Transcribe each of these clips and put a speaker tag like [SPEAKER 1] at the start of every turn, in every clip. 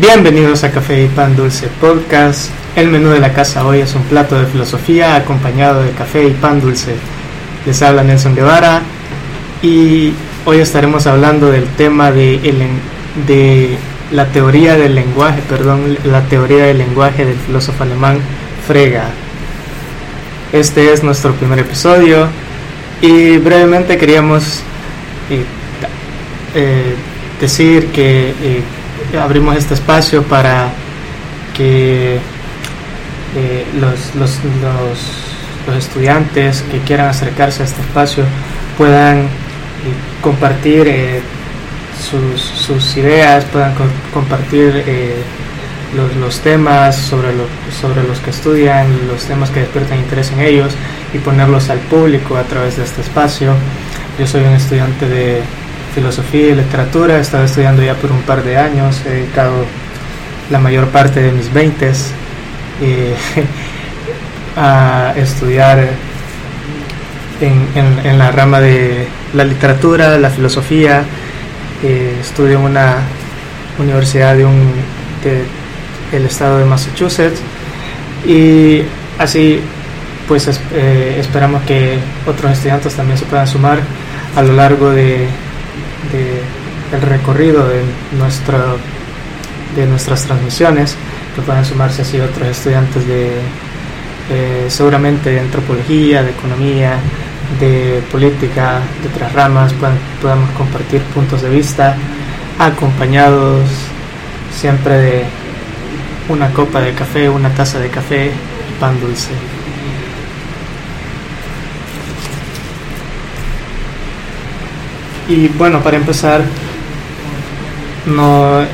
[SPEAKER 1] Bienvenidos a Café y Pan Dulce Podcast. El menú de la casa hoy es un plato de filosofía acompañado de café y pan dulce. Les habla Nelson Guevara y hoy estaremos hablando del tema de, la teoría del lenguaje, perdón, la teoría del lenguaje del filósofo alemán Frege. Este es nuestro primer episodio y brevemente queríamos eh, eh, decir que eh, abrimos este espacio para que eh, los, los, los, estudiantes que quieran acercarse a este espacio puedan eh, compartir eh, sus, sus, ideas, puedan compartir los, los, temas sobre, lo, sobre los que estudian, los temas que despiertan interés en ellos y ponerlos al público a través de este espacio. Yo soy un estudiante de filosofía y literatura, he estado estudiando ya por un par de años, he dedicado la mayor parte de mis 20 eh, a estudiar en, la rama de la literatura, la filosofía, eh, estudio en una universidad de un del estado de Massachusetts. Y así pues eh, esperamos que otros estudiantes también se puedan sumar a lo largo de de, el recorrido de, nuestro, de nuestras transmisiones, que puedan sumarse así otros estudiantes de eh, seguramente de antropología, de economía, de política, de otras ramas, podamos compartir puntos de vista acompañados siempre de una copa de café, una taza de café y pan dulce. Y bueno, para empezar, no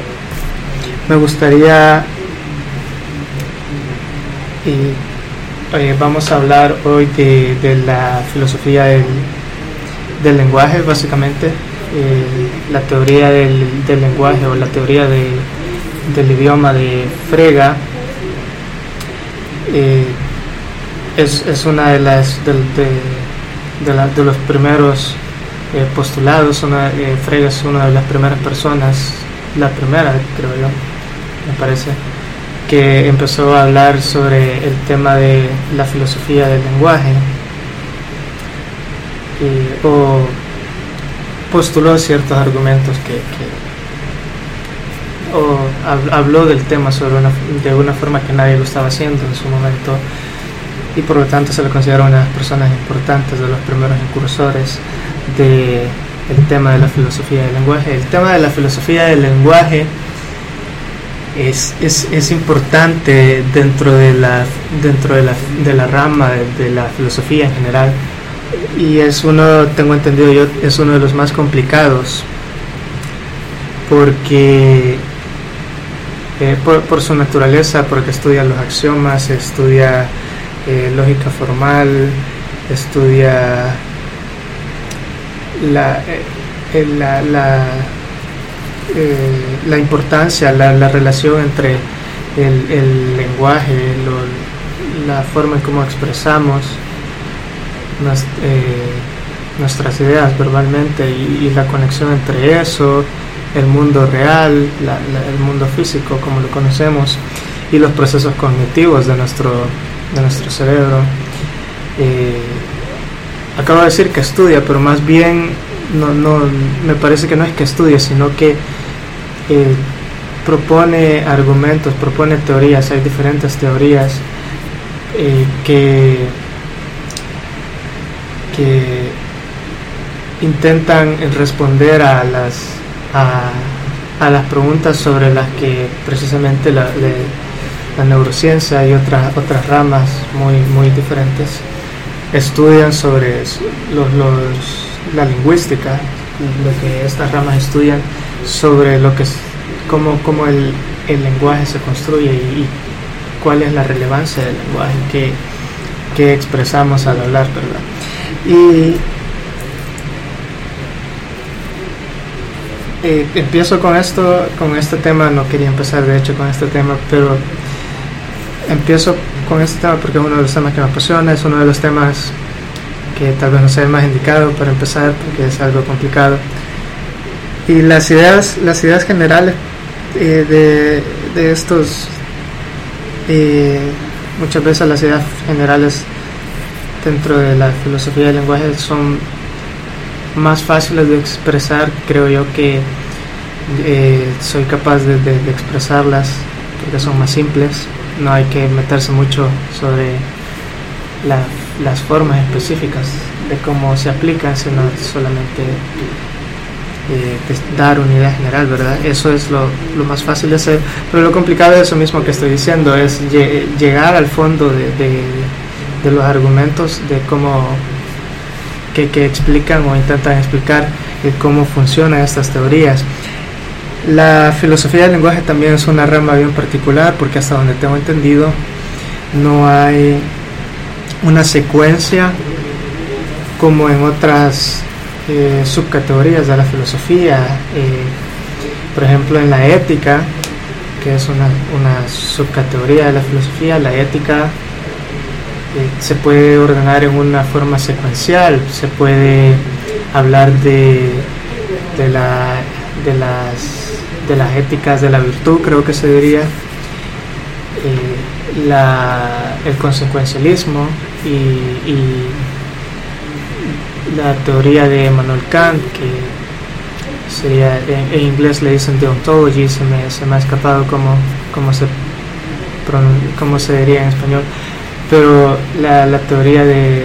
[SPEAKER 1] me gustaría y vamos a hablar hoy de, la filosofía del, lenguaje, básicamente, eh, la teoría del, lenguaje o la teoría del idioma de Frega. Eh, es, una de las de los primeros eh, postulados, una, eh, es una de las primeras personas, la primera creo yo, me parece, que empezó a hablar sobre el tema de la filosofía del lenguaje. O postuló ciertos argumentos que, o habló del tema sobre una, de una forma que nadie lo estaba haciendo en su momento y por lo tanto se le considera una de las personas importantes de los primeros incursores de el tema de la filosofía del lenguaje. El tema de la filosofía del lenguaje es, es, es importante dentro de la, dentro de la, de la rama de, la filosofía en general y es uno, tengo entendido yo, es uno de los más complicados porque eh, por, su naturaleza, porque estudia los axiomas, estudia eh, lógica formal, estudia la, eh, la, la, eh, la, importancia, la, la, relación entre el, el lenguaje, la forma en cómo expresamos eh, nuestras ideas verbalmente y, la conexión entre eso, el mundo real, el mundo físico como lo conocemos y los procesos cognitivos de nuestro, de nuestro cerebro acabo de decir que estudia, pero más bien no, no, me parece que no es que estudie, sino que eh, propone argumentos, propone teorías, hay diferentes teorías eh, que, que intentan responder a las, a, a, las preguntas sobre las que precisamente la, la neurociencia y otras, otras ramas muy, muy diferentes estudian sobre los, los, la lingüística, lo que estas ramas estudian sobre lo que es, cómo, cómo el, el lenguaje se construye y, cuál es la relevancia del lenguaje que, que expresamos al hablar, ¿verdad? Y eh, empiezo con esto, con este tema, no quería empezar de hecho con este tema, pero empiezo con este tema porque es uno de los temas que me apasiona, es uno de los temas que tal vez no sea el más indicado para empezar porque es algo complicado. Y las ideas, las ideas generales eh, de, de, estos, eh, muchas veces las ideas generales dentro de la filosofía del lenguaje son más fáciles de expresar, creo yo que eh, soy capaz de, expresarlas porque son más simples, no hay que meterse mucho sobre las formas específicas de cómo se aplican, sino solamente eh, dar una idea general, ¿verdad? Eso es lo, más fácil de hacer, pero lo complicado es eso mismo que estoy diciendo, es llegar al fondo de, de los argumentos, de cómo que, que explican o intentan explicar cómo funcionan estas teorías. La filosofía del lenguaje también es una rama bien particular porque hasta donde tengo entendido no hay una secuencia como en otras eh, subcategorías de la filosofía. Eh, por ejemplo, en la ética, que es una, una subcategoría de la filosofía, la ética eh, se puede ordenar en una forma secuencial, se puede hablar de, de, la, de, las, de las éticas de la virtud, creo que se diría, eh, el consecuencialismo y, la teoría de Emmanuel Kant, que sería, en, inglés le dicen deontology, se me, se me ha escapado cómo, se, se diría en español pero la, la teoría de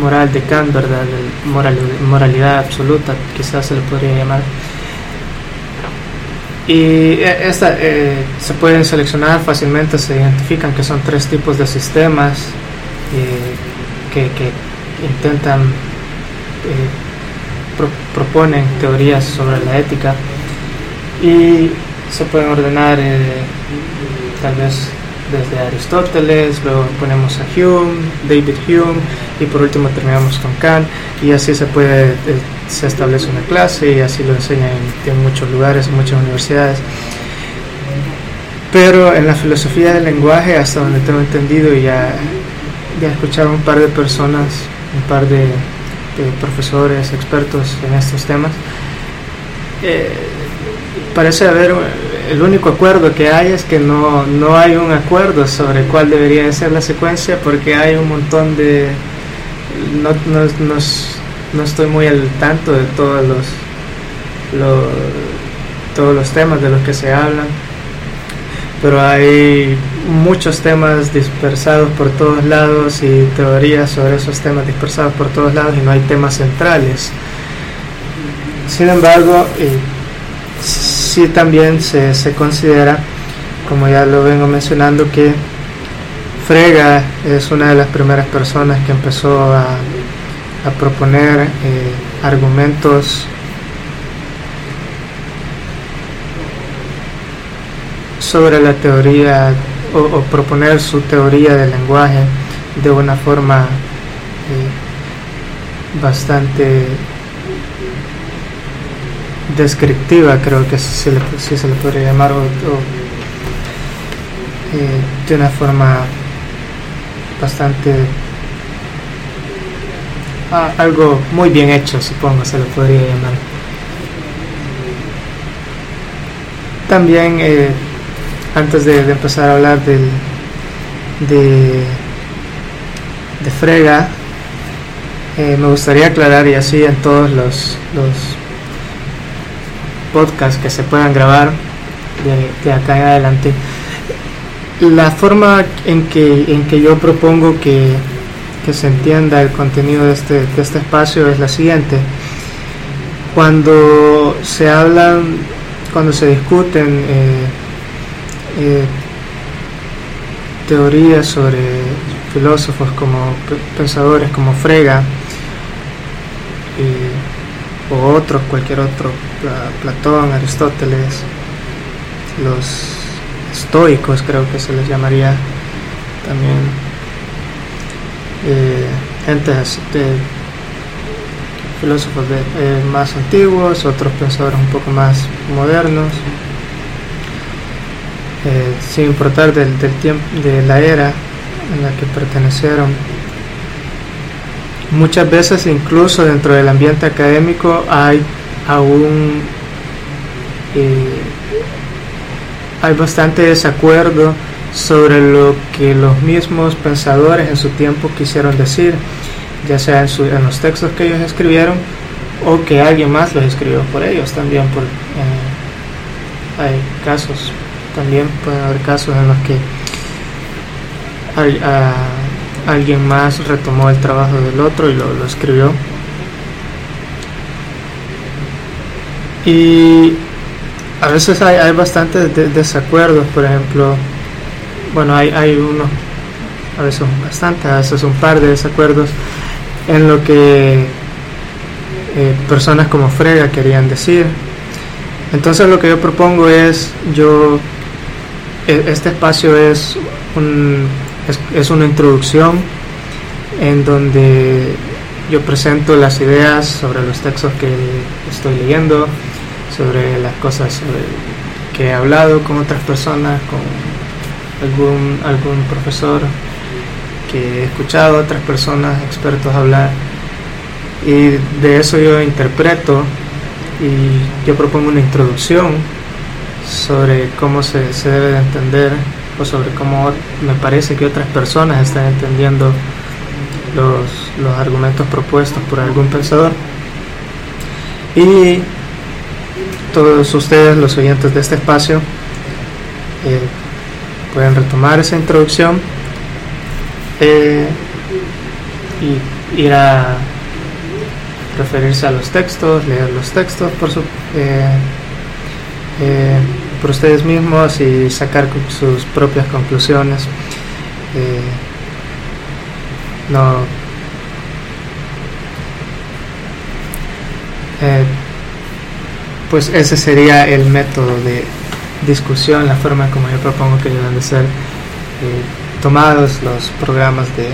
[SPEAKER 1] moral de Kant, ¿verdad? Moral, moralidad absoluta, quizás se le podría llamar. Y e, esta, eh, se pueden seleccionar fácilmente, se identifican que son tres tipos de sistemas eh, que, que, intentan, eh, proponen teorías sobre la ética. Y se pueden ordenar tal vez desde Aristóteles, luego ponemos a Hume, David Hume y por último terminamos con Kant y así se puede, eh, se establece una clase y así lo enseñan en, muchos lugares, en muchas universidades. Pero en la filosofía del lenguaje, hasta donde tengo entendido, ya, ya he escuchado un par de personas, un par de, profesores, expertos en estos temas, eh, parece haber el único acuerdo que hay es que no, no hay un acuerdo sobre cuál debería ser la secuencia porque hay un montón de... No, no, no, estoy muy al tanto de todos los, todos los temas de los que se hablan, pero hay muchos temas dispersados por todos lados y teorías sobre esos temas dispersados por todos lados y no hay temas centrales. Sin embargo, sí también se, se considera, como ya lo vengo mencionando, que Frega es una de las primeras personas que empezó a, proponer eh, argumentos sobre la teoría o, proponer su teoría del lenguaje de una forma eh, bastante descriptiva, creo que si se le, se le podría llamar, o, eh, de una forma bastante ah, algo muy bien hecho, supongo se le podría llamar. También, eh, antes de, empezar a hablar del, de, de Frega, eh, me gustaría aclarar, y así en todos los, los podcast que se puedan grabar de, acá en adelante. La forma en que, en que yo propongo que, que se entienda el contenido de este, de este espacio es la siguiente. Cuando se hablan, cuando se discuten eh, eh, teorías sobre filósofos como pensadores como Frega, eh, o otros, cualquier otro, Platón, Aristóteles, los estoicos creo que se les llamaría también, eh, gente filósofos eh, más antiguos, otros pensadores un poco más modernos, eh, sin importar del, tiempo, de la era en la que pertenecieron. Muchas veces incluso dentro del ambiente académico hay aún eh, hay bastante desacuerdo sobre lo que los mismos pensadores en su tiempo quisieron decir ya sea en, los textos que ellos escribieron o que alguien más los escribió por ellos también. Por, eh, hay casos, también pueden haber casos en los que alguien más retomó el trabajo del otro y lo, escribió. Y a veces hay, hay bastantes desacuerdos, por ejemplo, bueno, hay, hay unos, a veces bastantes, a veces un par de desacuerdos en lo que eh, personas como Frega querían decir. Entonces lo que yo propongo es, yo, e, este espacio es, un, es, una introducción en donde yo presento las ideas sobre los textos que estoy leyendo, sobre las cosas que he hablado con otras personas, con algún, algún profesor que he escuchado otras personas, expertos hablar, y de eso yo interpreto y yo propongo una introducción sobre cómo se, se debe de entender o sobre cómo me parece que otras personas están entendiendo los, los argumentos propuestos por algún pensador. Y todos ustedes, los oyentes de este espacio, eh, pueden retomar esa introducción eh, y ir a referirse a los textos, leer los textos por, su, eh, eh, por ustedes mismos y sacar sus propias conclusiones. no pues ese sería el método de discusión, la forma como yo propongo que deben de ser tomados los programas de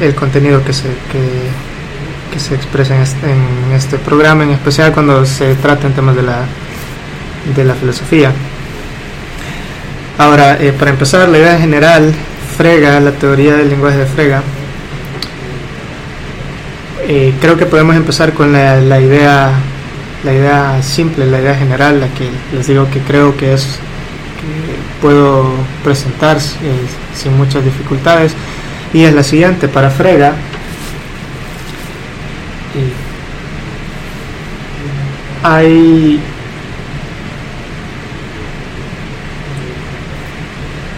[SPEAKER 1] el contenido que se, que, se expresa en este, programa, en especial cuando se trata en temas de la, de la filosofía. Ahora, eh, para empezar, la idea general, Frega, la teoría del lenguaje de Frega, eh, creo que podemos empezar con la, la, idea la idea simple, la idea general, la que les digo que creo que es puedo presentar eh, sin muchas dificultades y es la siguiente para Frega hay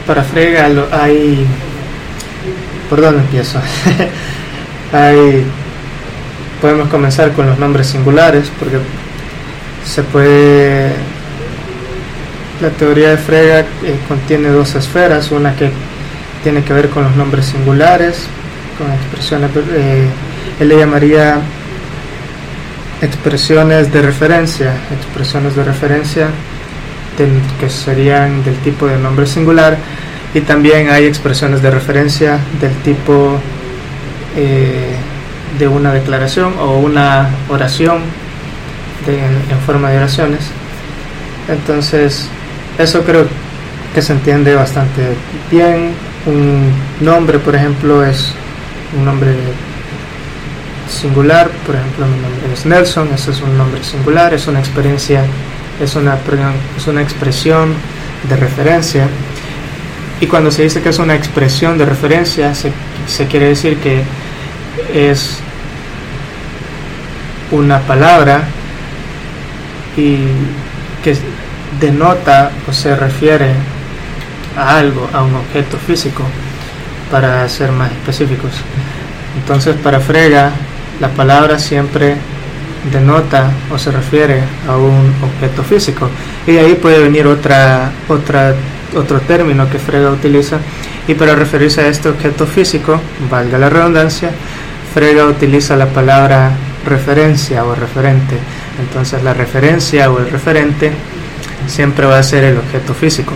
[SPEAKER 1] para Frega hay por dónde empiezo hay podemos comenzar con los nombres singulares porque se puede la teoría de Frege eh, contiene dos esferas, una que tiene que ver con los nombres singulares, con expresiones, eh, él le llamaría expresiones de referencia, expresiones de referencia que serían del tipo de nombre singular y también hay expresiones de referencia del tipo eh, de una declaración o una oración en forma de oraciones. Entonces, eso creo que se entiende bastante bien. Un nombre, por ejemplo, es un nombre singular, por ejemplo, mi nombre es Nelson, eso es un nombre singular, es una experiencia, es una, es una expresión de referencia. Y cuando se dice que es una expresión de referencia, se, se quiere decir que es una palabra y que denota o se refiere a algo, a un objeto físico, para ser más específicos. Entonces, para Frega, la palabra siempre denota o se refiere a un objeto físico. Y de ahí puede venir otra, otra, otro término que Frega utiliza. Y para referirse a este objeto físico, valga la redundancia, Frega utiliza la palabra referencia o referente. Entonces la referencia o el referente siempre va a ser el objeto físico.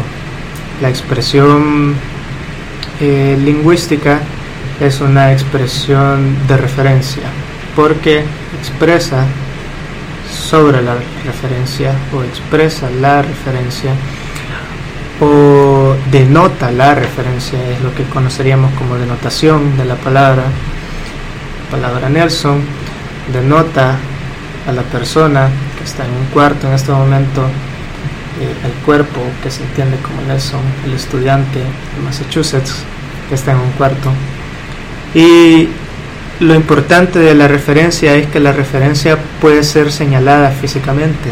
[SPEAKER 1] La expresión eh, lingüística es una expresión de referencia porque expresa sobre la referencia o expresa la referencia o denota la referencia, es lo que conoceríamos como denotación de la palabra. palabra Nelson denota a la persona que está en un cuarto en este momento, eh, el cuerpo que se entiende como Nelson, el estudiante de Massachusetts que está en un cuarto. Y lo importante de la referencia es que la referencia puede ser señalada físicamente.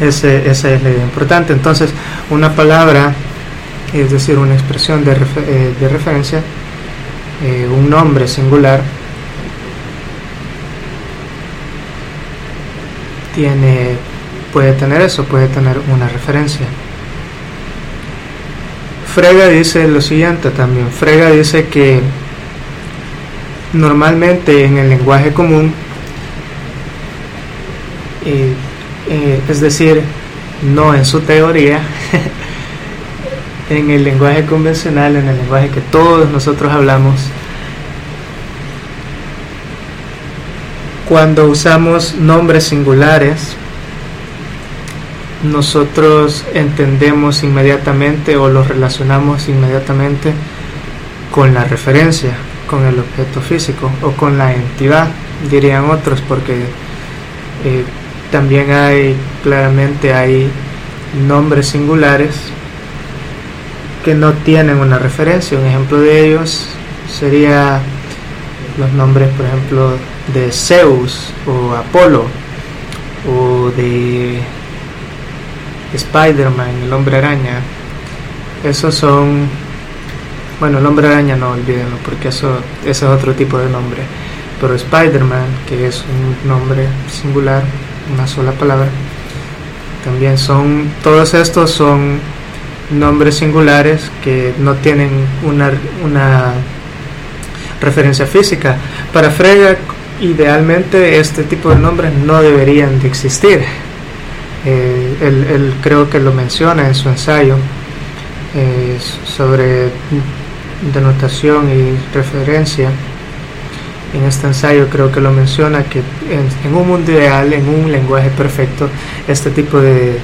[SPEAKER 1] Ese, esa es la idea importante. Entonces, una palabra, es decir, una expresión de, eh, de referencia, eh, un nombre singular, tiene, puede tener eso, puede tener una referencia. Frega dice lo siguiente también. Frega dice que normalmente en el lenguaje común, eh, eh, es decir, no en su teoría, en el lenguaje convencional, en el lenguaje que todos nosotros hablamos, cuando usamos nombres singulares, nosotros entendemos inmediatamente o los relacionamos inmediatamente con la referencia con el objeto físico o con la entidad, dirían otros, porque eh, también hay, claramente hay nombres singulares que no tienen una referencia. Un ejemplo de ellos sería los nombres, por ejemplo, de Zeus o Apolo o de Spider-Man, el hombre araña. Esos son bueno, el hombre araña no olvídenlo, porque eso, ese es otro tipo de nombre. Pero Spider-Man, que es un nombre singular, una sola palabra, también son, todos estos son nombres singulares que no tienen una, una referencia física. Para Frege, idealmente este tipo de nombres no deberían de existir. Eh, él, creo que lo menciona en su ensayo eh, sobre denotación y referencia. En este ensayo creo que lo menciona que en, un mundo ideal, en un lenguaje perfecto, este tipo de,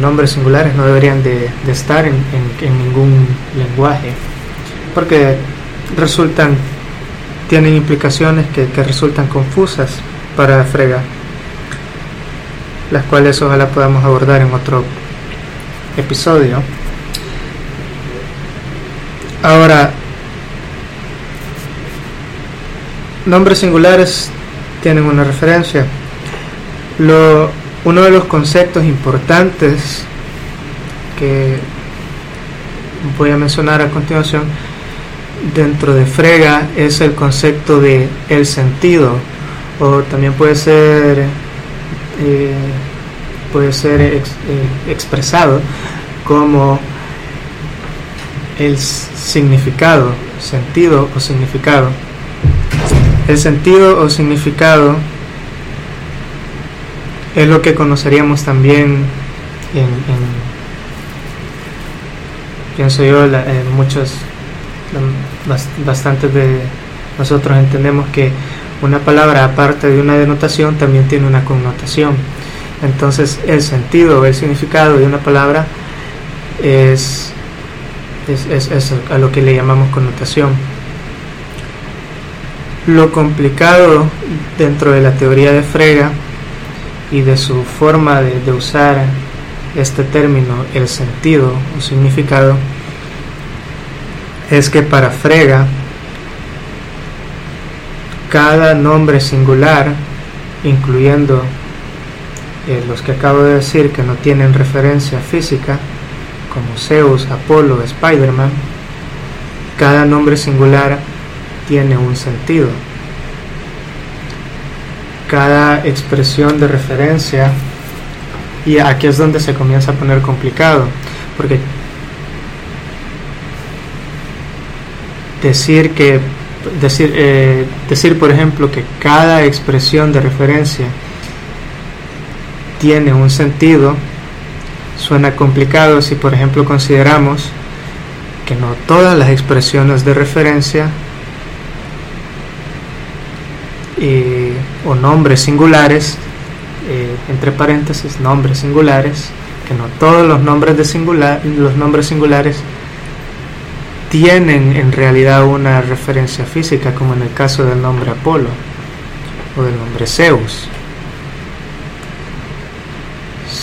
[SPEAKER 1] nombres singulares no deberían de, estar en, ningún lenguaje, porque resultan, tienen implicaciones que, que resultan confusas para Frega, las cuales ojalá podamos abordar en otro episodio. Ahora, nombres singulares tienen una referencia. Lo, uno de los conceptos importantes que voy a mencionar a continuación dentro de Frega es el concepto de el sentido o también puede ser eh, puede ser eh, expresado como el significado, sentido o significado. El sentido o significado es lo que conoceríamos también en, pienso yo, en muchos, bastantes de nosotros entendemos que una palabra aparte de una denotación también tiene una connotación. Entonces el sentido o el significado de una palabra es es, a lo que le llamamos connotación. Lo complicado dentro de la teoría de Frega y de su forma de, usar este término, el sentido o significado, es que para Frega cada nombre singular, incluyendo eh, los que acabo de decir que no tienen referencia física, como Zeus, Apolo, Spider-Man, cada nombre singular tiene un sentido. Cada expresión de referencia, y aquí es donde se comienza a poner complicado, porque decir que decir, eh, decir, por ejemplo, que cada expresión de referencia tiene un sentido, suena complicado si, por ejemplo, consideramos que no todas las expresiones de referencia eh, o nombres singulares, eh, entre paréntesis, nombres singulares, que no todos los nombres, de singular, los nombres singulares tienen en realidad una referencia física, como en el caso del nombre Apolo o del nombre Zeus.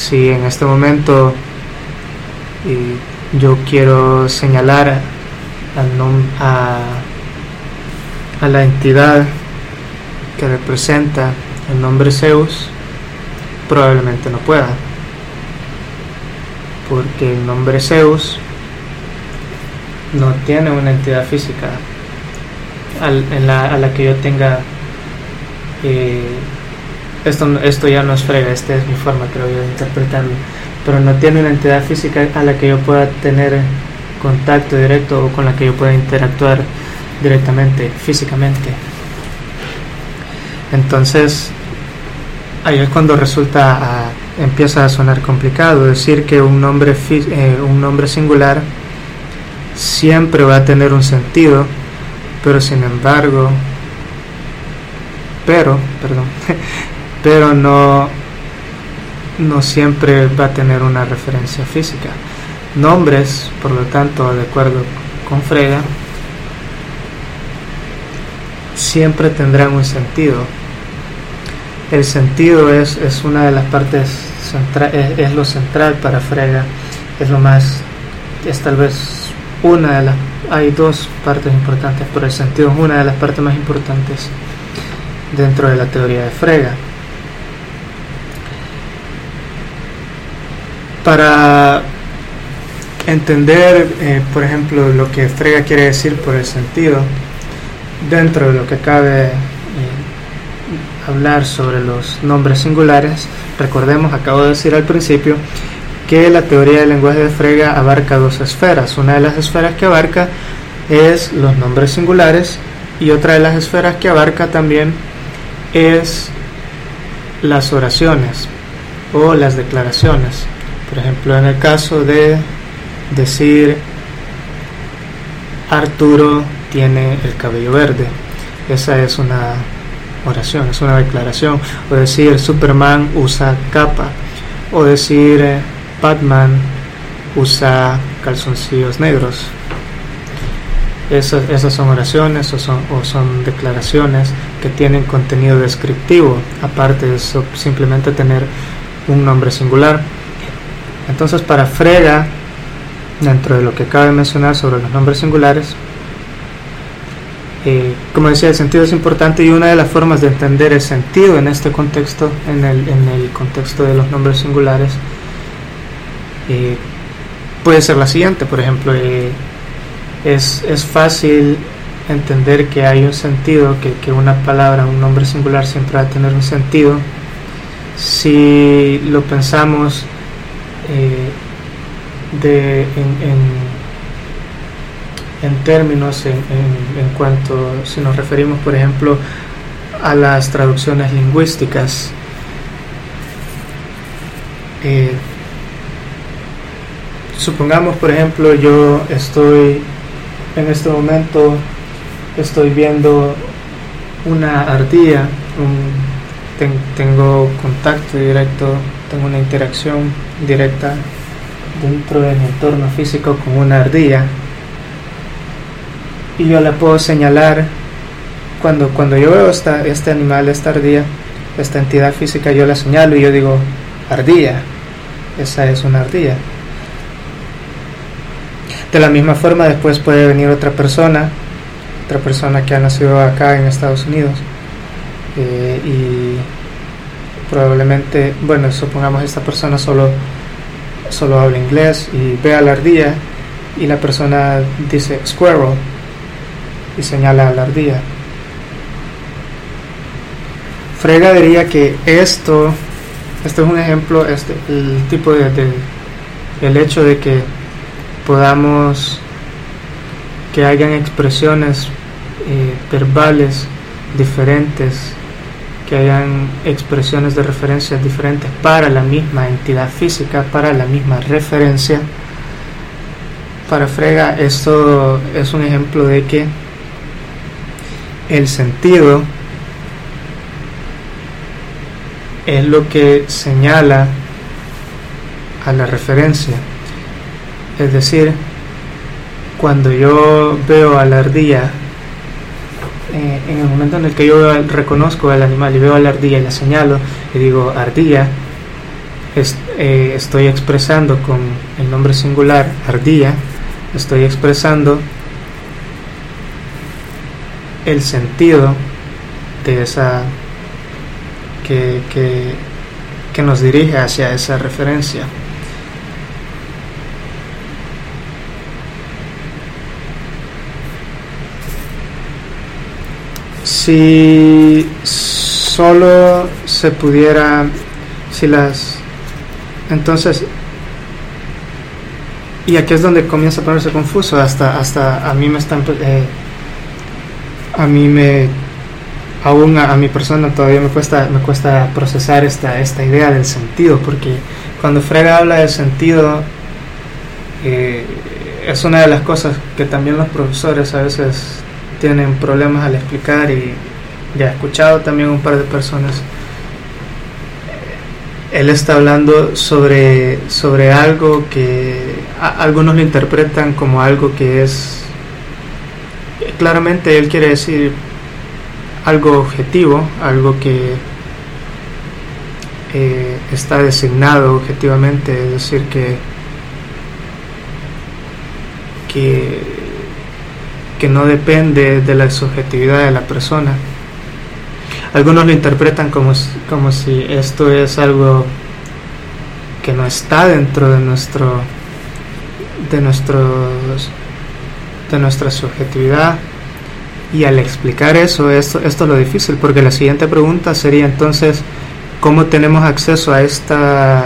[SPEAKER 1] Si en este momento yo quiero señalar a, a la entidad que representa el nombre Zeus, probablemente no pueda, porque el nombre Zeus no tiene una entidad física en la, a la que yo tenga eh, esto, esto ya no es frega, esta es mi forma creo yo de interpretarlo pero no tiene una entidad física a la que yo pueda tener contacto directo o con la que yo pueda interactuar directamente, físicamente. Entonces, ahí es cuando resulta, ah, empieza a sonar complicado decir que un nombre, eh, un nombre singular siempre va a tener un sentido, pero sin embargo, pero, perdón, pero no, no siempre va a tener una referencia física. Nombres, por lo tanto, de acuerdo con Frega, siempre tendrán un sentido. El sentido es, es una de las partes centrales, es, lo central para Frega, es lo más, es tal vez una de las, hay dos partes importantes, pero el sentido es una de las partes más importantes dentro de la teoría de Frega. Para entender, eh, por ejemplo, lo que Frega quiere decir por el sentido, dentro de lo que cabe eh, hablar sobre los nombres singulares, recordemos, acabo de decir al principio, que la teoría del lenguaje de Frega abarca dos esferas. Una de las esferas que abarca es los nombres singulares y otra de las esferas que abarca también es las oraciones o las declaraciones. Por ejemplo, en el caso de decir Arturo tiene el cabello verde, esa es una oración, es una declaración. O decir Superman usa capa, o decir Batman usa calzoncillos negros. Esas, esas son oraciones o son, o son declaraciones que tienen contenido descriptivo, aparte de simplemente tener un nombre singular. Entonces para Frega, dentro de lo que cabe mencionar sobre los nombres singulares, eh, como decía, el sentido es importante y una de las formas de entender el sentido en este contexto, en el, en el contexto de los nombres singulares, eh, puede ser la siguiente, por ejemplo, eh, es, es, fácil entender que hay un sentido, que, que, una palabra, un nombre singular siempre va a tener un sentido, si lo pensamos de, en en términos en, en, cuanto, si nos referimos por ejemplo a las traducciones lingüísticas. Eh, supongamos por ejemplo yo estoy en este momento estoy viendo una ardilla, tengo contacto directo, tengo una interacción directa dentro de mi entorno físico con una ardilla y yo la puedo señalar cuando, cuando yo veo esta, este animal, esta ardilla, esta entidad física, yo la señalo y yo digo, ardilla, esa es una ardilla. De la misma forma después puede venir otra persona, otra persona que ha nacido acá en Estados Unidos eh, y probablemente, bueno, supongamos esta persona solo, solo habla inglés y ve a la ardilla y la persona dice squirrel y señala a la ardilla. Frega diría que esto, este es un ejemplo, este, el tipo de, el hecho de que podamos, que hayan expresiones eh, verbales diferentes, que hayan expresiones de referencias diferentes para la misma entidad física, para la misma referencia. Para Frega esto es un ejemplo de que el sentido es lo que señala a la referencia. Es decir, cuando yo veo a la ardilla, eh, en el momento en el que yo reconozco al animal y veo a la ardilla y la señalo y digo ardilla, eh, estoy expresando con el nombre singular ardilla, estoy expresando el sentido de esa que, que nos dirige hacia esa referencia. Si solo se pudiera, si las, entonces, y aquí es donde comienza a ponerse confuso, hasta, hasta a mí me están, eh, a mí me, aún a, mi persona todavía me cuesta, me cuesta procesar esta, esta idea del sentido, porque cuando Frega habla del sentido, eh, es una de las cosas que también los profesores a veces tienen problemas al explicar y ya he escuchado también un par de personas. Él está hablando sobre, sobre algo que algunos lo interpretan como algo que es, claramente él quiere decir algo objetivo, algo que eh, está designado objetivamente, es decir, que, que que no depende de la subjetividad de la persona. Algunos lo interpretan como, como si esto es algo que no está dentro de nuestro de nuestros de nuestra subjetividad y al explicar eso esto, esto es lo difícil porque la siguiente pregunta sería entonces cómo tenemos acceso a esta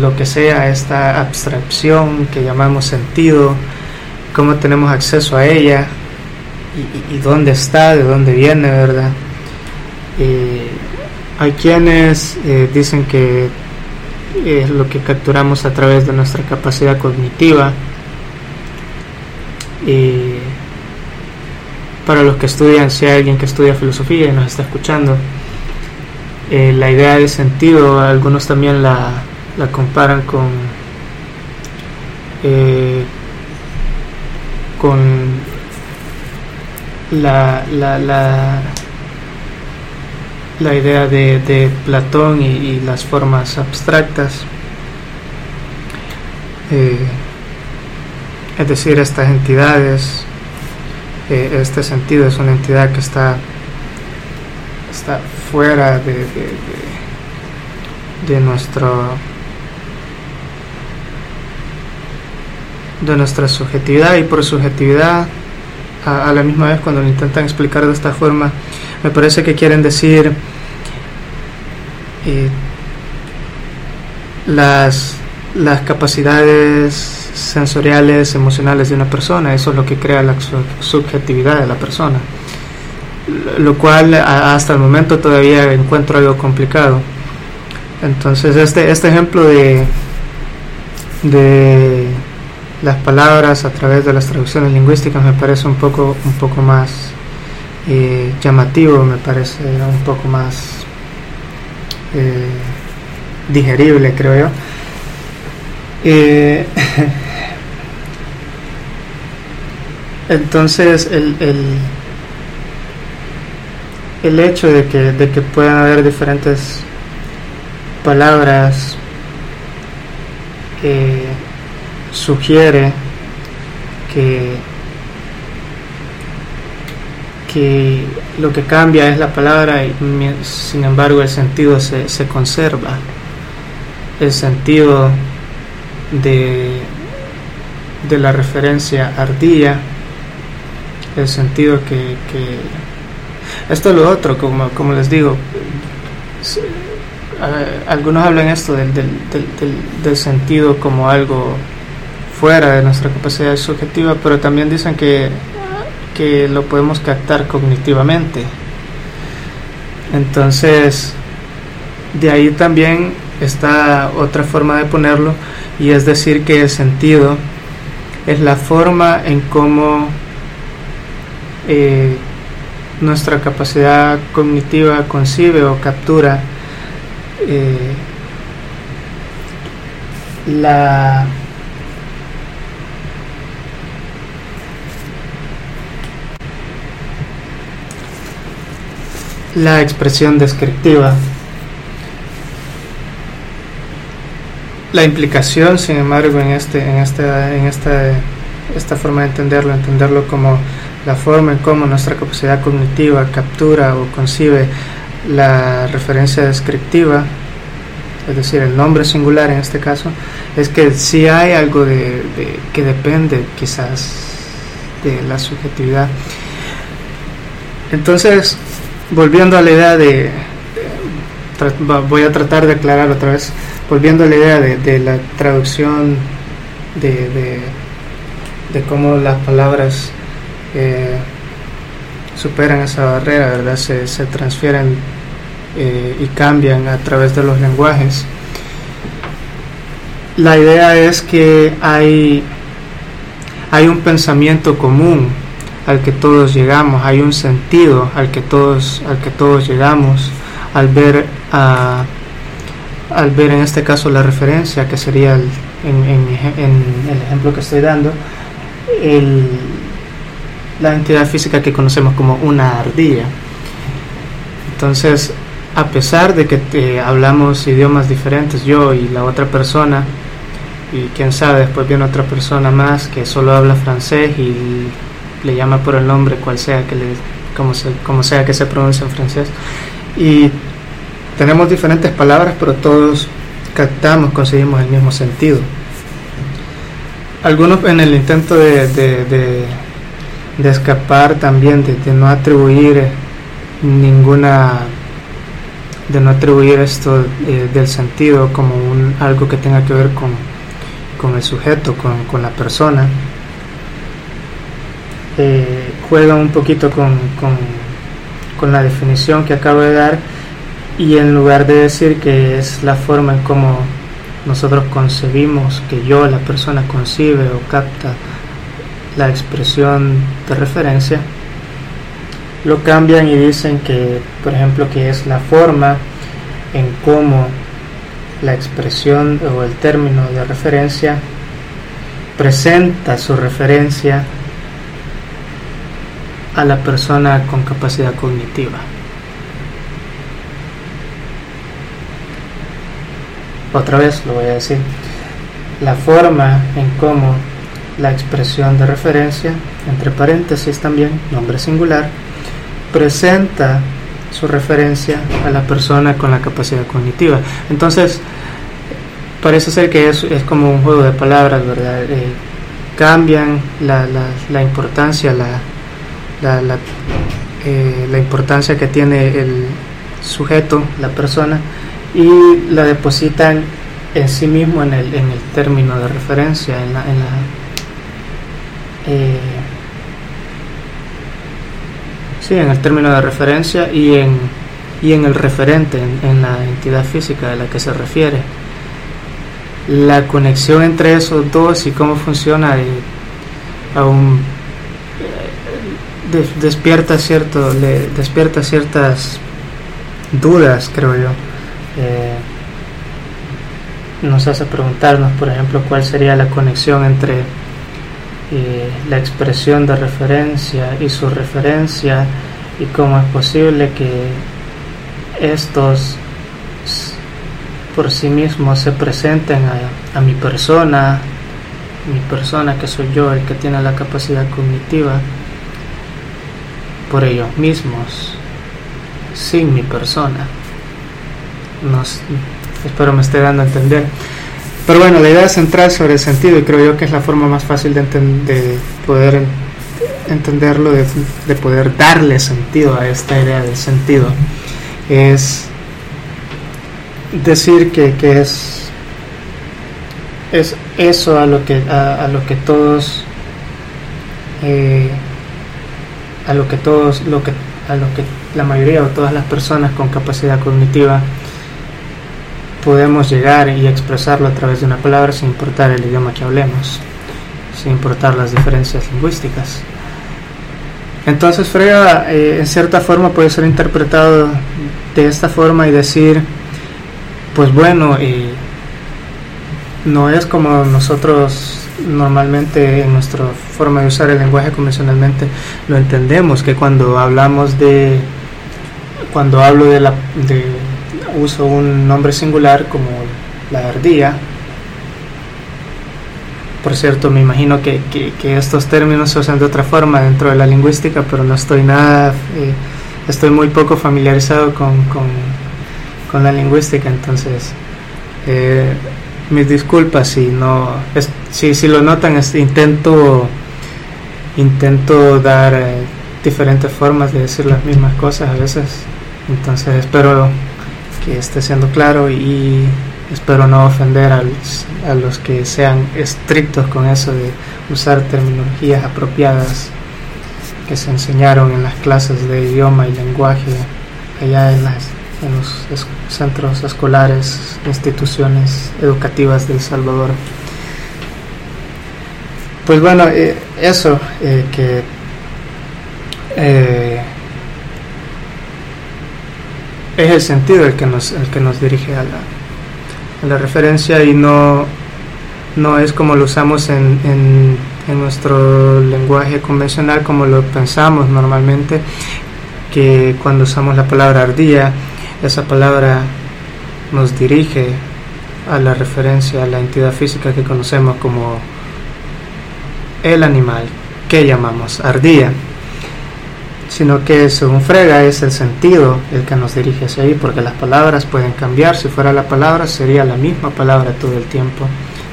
[SPEAKER 1] lo que sea esta abstracción que llamamos sentido cómo tenemos acceso a ella y, dónde está, de dónde viene, ¿verdad? hay quienes eh, dicen que es lo que capturamos a través de nuestra capacidad cognitiva. Y para los que estudian, si hay alguien que estudia filosofía y nos está escuchando, eh, la idea de sentido, algunos también la, la comparan con eh, con la, la, la, la idea de, de Platón y, las formas abstractas. Eh, es decir, estas entidades, eh, este sentido es una entidad que está, está fuera de, de, de nuestro de nuestra subjetividad y por subjetividad a, la misma vez cuando lo intentan explicar de esta forma me parece que quieren decir eh, las, las capacidades sensoriales, emocionales de una persona, eso es lo que crea la subjetividad de la persona, lo cual hasta el momento todavía encuentro algo complicado. Entonces este, este ejemplo de, de las palabras a través de las traducciones lingüísticas me parece un poco, un poco más eh, llamativo, me parece un poco más eh, digerible, creo yo. Eh, entonces, el, el, el, hecho de que, de que puedan haber diferentes palabras sugiere que, que lo que cambia es la palabra y sin embargo el sentido se, se conserva. El sentido de, de la referencia ardilla, el sentido que, que esto es lo otro, como, como les digo, algunos hablan esto del, del, del, del, sentido como algo fuera de nuestra capacidad subjetiva, pero también dicen que que lo podemos captar cognitivamente. Entonces, de ahí también está otra forma de ponerlo y es decir que el sentido es la forma en cómo eh, nuestra capacidad cognitiva concibe o captura eh, la la expresión descriptiva. La implicación, sin embargo, en este, en esta, en esta, esta forma de entenderlo, entenderlo como la forma en cómo nuestra capacidad cognitiva captura o concibe la referencia descriptiva, es decir, el nombre singular en este caso, es que si hay algo de, que depende quizás de la subjetividad. Entonces, volviendo a la idea de, voy a tratar de aclarar otra vez, volviendo a la idea de, la traducción de, de, cómo las palabras eh, superan esa barrera, ¿verdad? Se, se transfieren eh, y cambian a través de los lenguajes. La idea es que hay, hay un pensamiento común al que todos llegamos, hay un sentido al que todos, al que todos llegamos al ver, a, al ver en este caso la referencia, que sería el, en, el ejemplo que estoy dando, la entidad física que conocemos como una ardilla. Entonces, a pesar de que eh, hablamos idiomas diferentes, yo y la otra persona, y quién sabe, después viene otra persona más que solo habla francés y le llama por el nombre cual sea que le, como, sea que se pronuncie en francés. Y tenemos diferentes palabras, pero todos captamos, conseguimos el mismo sentido. Algunos en el intento de, de, escapar también, de, no atribuir ninguna de no atribuir esto eh, del sentido como un, algo que tenga que ver con, con el sujeto, con, con la persona, eh, juega un poquito con, con, la definición que acabo de dar y en lugar de decir que es la forma en cómo nosotros concebimos, que yo, la persona, concibe o capta la expresión de referencia, lo cambian y dicen que, por ejemplo, que es la forma en cómo la expresión o el término de referencia presenta su referencia a la persona con capacidad cognitiva. Otra vez lo voy a decir. La forma en cómo la expresión de referencia, entre paréntesis también, nombre singular, presenta su referencia a la persona con la capacidad cognitiva. Entonces, parece ser que es, es como un juego de palabras, ¿verdad? Eh, cambian la, la, la importancia, la, la, la, eh, la importancia que tiene el sujeto, la persona, y la depositan en sí mismo en el, en el término de referencia, en la, en la eh, sí, en el término de referencia y en, y en el referente, en, la entidad física de la que se refiere. La conexión entre esos dos y cómo funciona eh, aún despierta cierto despierta ciertas dudas creo yo. Eh, nos hace preguntarnos por ejemplo cuál sería la conexión entre eh, la expresión de referencia y su referencia y cómo es posible que estos por sí mismos se presenten a, a mi persona mi persona que soy yo el que tiene la capacidad cognitiva por ellos mismos, sin mi persona. espero me esté dando a entender. Pero bueno, la idea es centrar sobre el sentido y creo yo que es la forma más fácil de, de poder entenderlo, de, poder darle sentido a esta idea del sentido. Es decir que, es, es eso a lo que, a, lo que todos eh, a lo que todos, lo que, a lo que la mayoría o todas las personas con capacidad cognitiva podemos llegar y expresarlo a través de una palabra sin importar el idioma que hablemos, sin importar las diferencias lingüísticas. Entonces Frega eh, en cierta forma puede ser interpretado de esta forma y decir, pues bueno, no es como nosotros normalmente en nuestra forma de usar el lenguaje convencionalmente lo entendemos, que cuando hablamos de, cuando hablo de la, de, uso un nombre singular como la ardilla, por cierto, me imagino que, que, estos términos se usan de otra forma dentro de la lingüística, pero no estoy nada, eh, estoy muy poco familiarizado con, con, con la lingüística, entonces eh, mis disculpas si no, si, si lo notan, intento, intento dar eh, diferentes formas de decir las mismas cosas a veces, entonces espero que esté siendo claro y espero no ofender a los, a los que sean estrictos con eso de usar terminologías apropiadas que se enseñaron en las clases de idioma y lenguaje allá en, las, en los centros escolares, instituciones educativas de El Salvador. Pues bueno, eh, eso, eh, que eh, es el sentido el que nos, el que nos dirige a la, la referencia y no, no es como lo usamos en, en, nuestro lenguaje convencional, como lo pensamos normalmente, que cuando usamos la palabra ardilla, esa palabra nos dirige a la referencia a la entidad física que conocemos como el animal que llamamos ardilla sino que según Frega es el sentido el que nos dirige hacia ahí, porque las palabras pueden cambiar, si fuera la palabra sería la misma palabra todo el tiempo,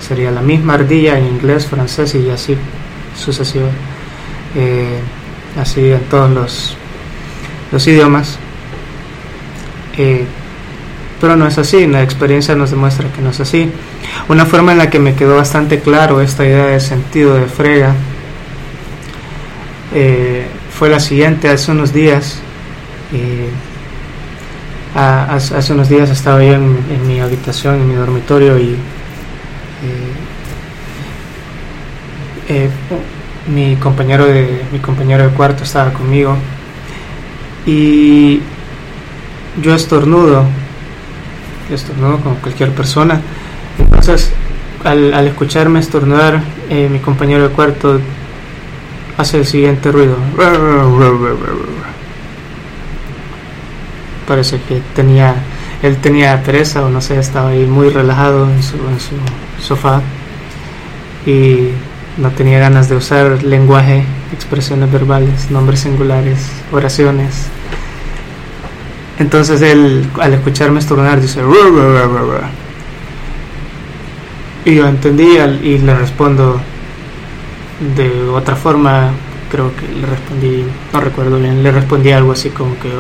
[SPEAKER 1] sería la misma ardilla en inglés, francés y así sucesivo, eh, así en todos los, los idiomas. Eh, pero no es así, la experiencia nos demuestra que no es así. Una forma en la que me quedó bastante claro esta idea del sentido de Frega, eh, fue la siguiente, hace unos días, eh, hace unos días estaba yo en, mi habitación, en mi dormitorio y eh, mi compañero de mi compañero de cuarto estaba conmigo y yo estornudo, estornudo como cualquier persona, entonces al, al escucharme estornudar, mi compañero de cuarto hace el siguiente ruido. Parece que tenía, él tenía pereza o no sé, estaba ahí muy relajado en su, en su sofá y no tenía ganas de usar lenguaje, expresiones verbales, nombres singulares, oraciones. Entonces él, al escucharme estornudar, dice... Y yo entendí y le respondo de otra forma creo que le respondí, no recuerdo bien, le respondí algo así como que...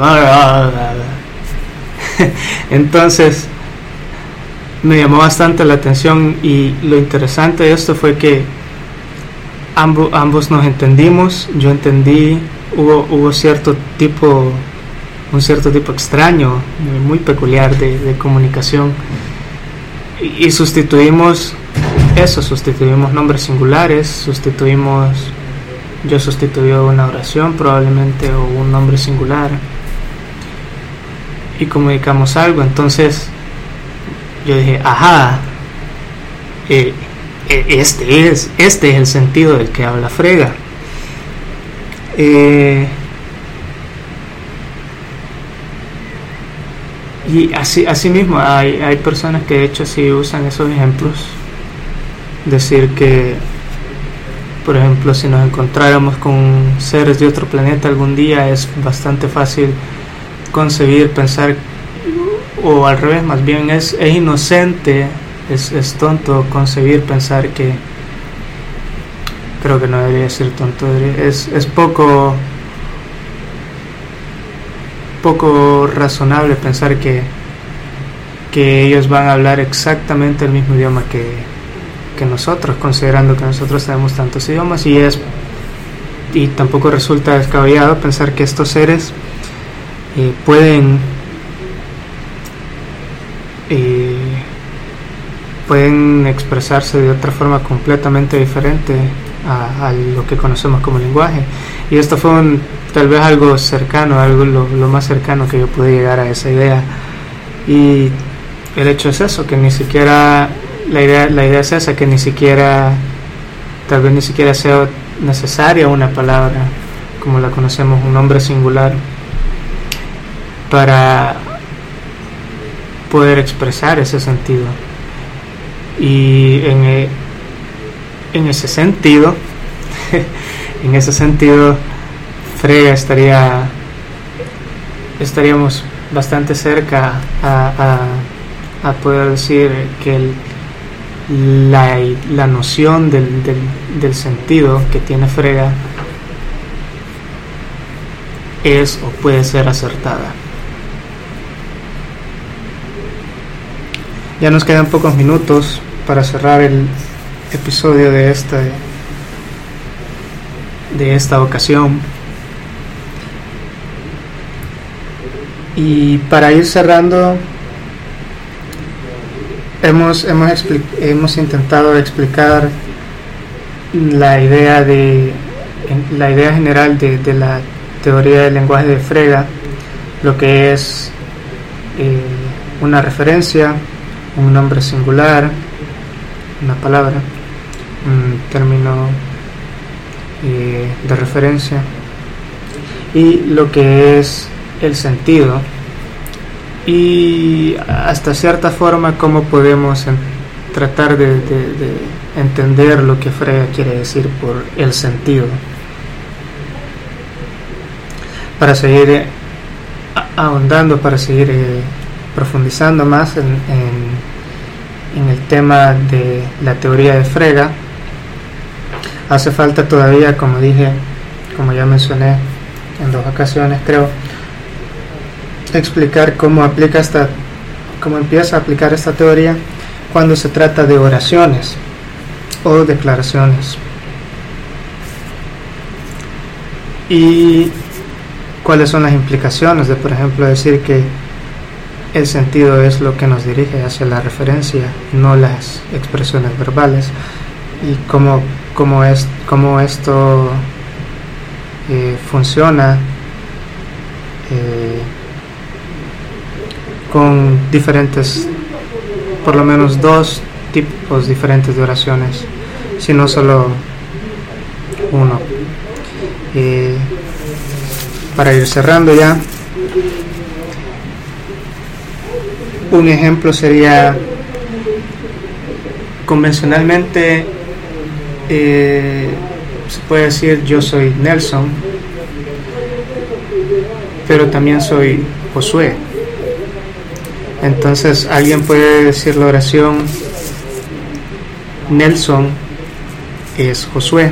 [SPEAKER 1] Entonces me llamó bastante la atención y lo interesante de esto fue que ambos, ambos nos entendimos, yo entendí, hubo, hubo cierto tipo, un cierto tipo extraño, muy peculiar de, de comunicación y sustituimos eso, sustituimos nombres singulares, sustituimos, yo sustituí una oración probablemente o un nombre singular y comunicamos algo. Entonces yo dije, ajá, eh, eh, este, es, este es el sentido del que habla Frega. Eh, y así, así mismo hay, hay personas que de hecho sí usan esos ejemplos. Decir que, por ejemplo, si nos encontráramos con seres de otro planeta algún día, es bastante fácil concebir, pensar, o al revés, más bien es, es inocente, es, es tonto concebir, pensar que, creo que no debería ser tonto, es, es poco poco razonable pensar que, que ellos van a hablar exactamente el mismo idioma que, que nosotros, considerando que nosotros tenemos tantos idiomas y es y tampoco resulta descabellado pensar que estos seres eh, pueden eh, pueden expresarse de otra forma completamente diferente a, lo que conocemos como lenguaje. Y esto fue tal vez algo cercano algo lo, lo, más cercano que yo pude llegar a esa idea y el hecho es eso que ni siquiera la idea la idea es esa que ni siquiera tal vez ni siquiera sea necesaria una palabra como la conocemos, un nombre singular, para poder expresar ese sentido. Y en, e, en ese sentido, en ese sentido, Frega estaría, estaríamos bastante cerca a, a, poder decir que el, la, la noción del, del, del, sentido que tiene Frega es o puede ser acertada. Ya nos quedan pocos minutos para cerrar el episodio de esta de esta ocasión. Y para ir cerrando hemos, hemos, hemos intentado explicar la idea de la idea general de, de, la teoría del lenguaje de Frega, lo que es eh, una referencia, un nombre singular, una palabra, un término eh, de referencia, y lo que es el sentido y hasta cierta forma cómo podemos tratar de, entender lo que Freya quiere decir por el sentido. Para seguir eh, ahondando, para seguir eh, profundizando más en, en, el tema de la teoría de Frega, hace falta todavía, como dije, como ya mencioné en dos ocasiones, creo, explicar cómo aplica esta, cómo empieza a aplicar esta teoría cuando se trata de oraciones o declaraciones. Y cuáles son las implicaciones de, por ejemplo, decir que el sentido es lo que nos dirige hacia la referencia, no las expresiones verbales, y cómo, cómo, es, cómo esto eh, funciona. Eh, con diferentes, por lo menos dos tipos diferentes de oraciones, si no solo uno. para ir cerrando ya, un ejemplo sería convencionalmente eh, se puede decir yo soy Nelson, pero también soy Josué. Entonces alguien puede decir la oración, Nelson es Josué.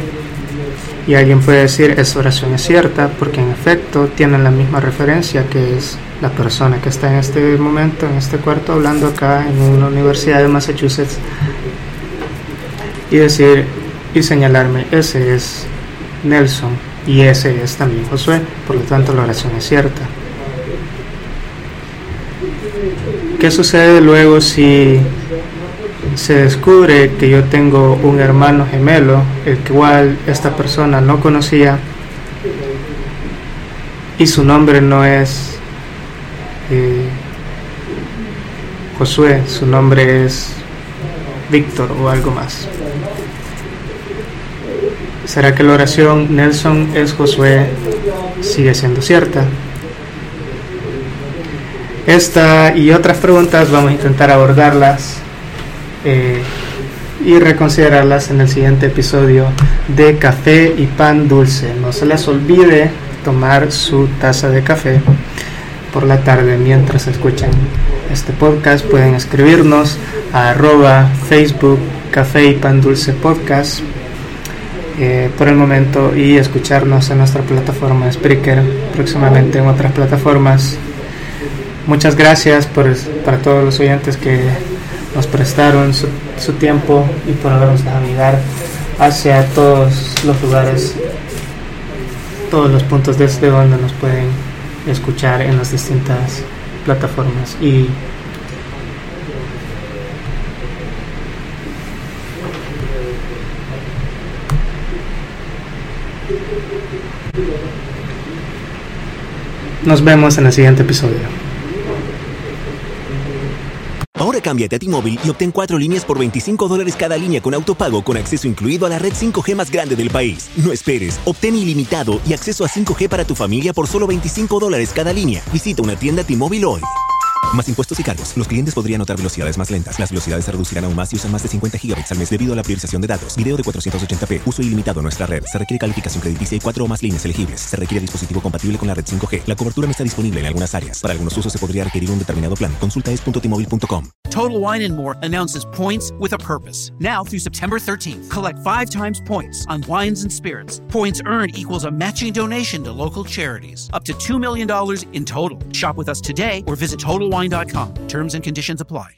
[SPEAKER 1] Y alguien puede decir, esa oración es cierta porque en efecto tienen la misma referencia que es la persona que está en este momento, en este cuarto, hablando acá en una universidad de Massachusetts. Y decir y señalarme, ese es Nelson y ese es también Josué. Por lo tanto, la oración es cierta. ¿Qué sucede luego si se descubre que yo tengo un hermano gemelo, el cual esta persona no conocía, y su nombre no es eh, Josué, su nombre es Víctor o algo más? ¿Será que la oración Nelson es Josué sigue siendo cierta? Esta y otras preguntas vamos a intentar abordarlas eh, y reconsiderarlas en el siguiente episodio de Café y Pan Dulce. No se les olvide tomar su taza de café por la tarde mientras escuchan este podcast. Pueden escribirnos a arroba Facebook Café y Pan Dulce Podcast eh, por el momento y escucharnos en nuestra plataforma Spreaker, próximamente en otras plataformas Muchas gracias por, para todos los oyentes que nos prestaron su, tiempo y por habernos llegar hacia todos los lugares todos los puntos desde donde nos pueden escuchar en las distintas plataformas y nos vemos en el siguiente episodio.
[SPEAKER 2] Cámbiate a T-Mobile y obtén cuatro líneas por 25 dólares cada línea con autopago con acceso incluido a la red 5G más grande del país. No esperes, obtén ilimitado y acceso a 5G para tu familia por solo 25 dólares cada línea. Visita una tienda T-Mobile hoy. Más impuestos y cargos. Los clientes podrían notar velocidades más lentas. Las velocidades se reducirán aún más si usan más de 50 gigabits al mes debido a la priorización de datos. Video de 480p. Uso ilimitado en nuestra red. Se requiere calificación crediticia y cuatro o más líneas elegibles. Se requiere dispositivo compatible con la red 5G. La cobertura no está disponible en algunas áreas. Para algunos usos se podría requerir un determinado plan. Consulta es.tmobile.com.
[SPEAKER 3] Total Wine and More announces points with a purpose. Now through September 13th, collect five times points on wines and spirits. Points earned equals a matching donation to local charities. Up to $2 million in total. Shop with us today or visit Terms and conditions apply.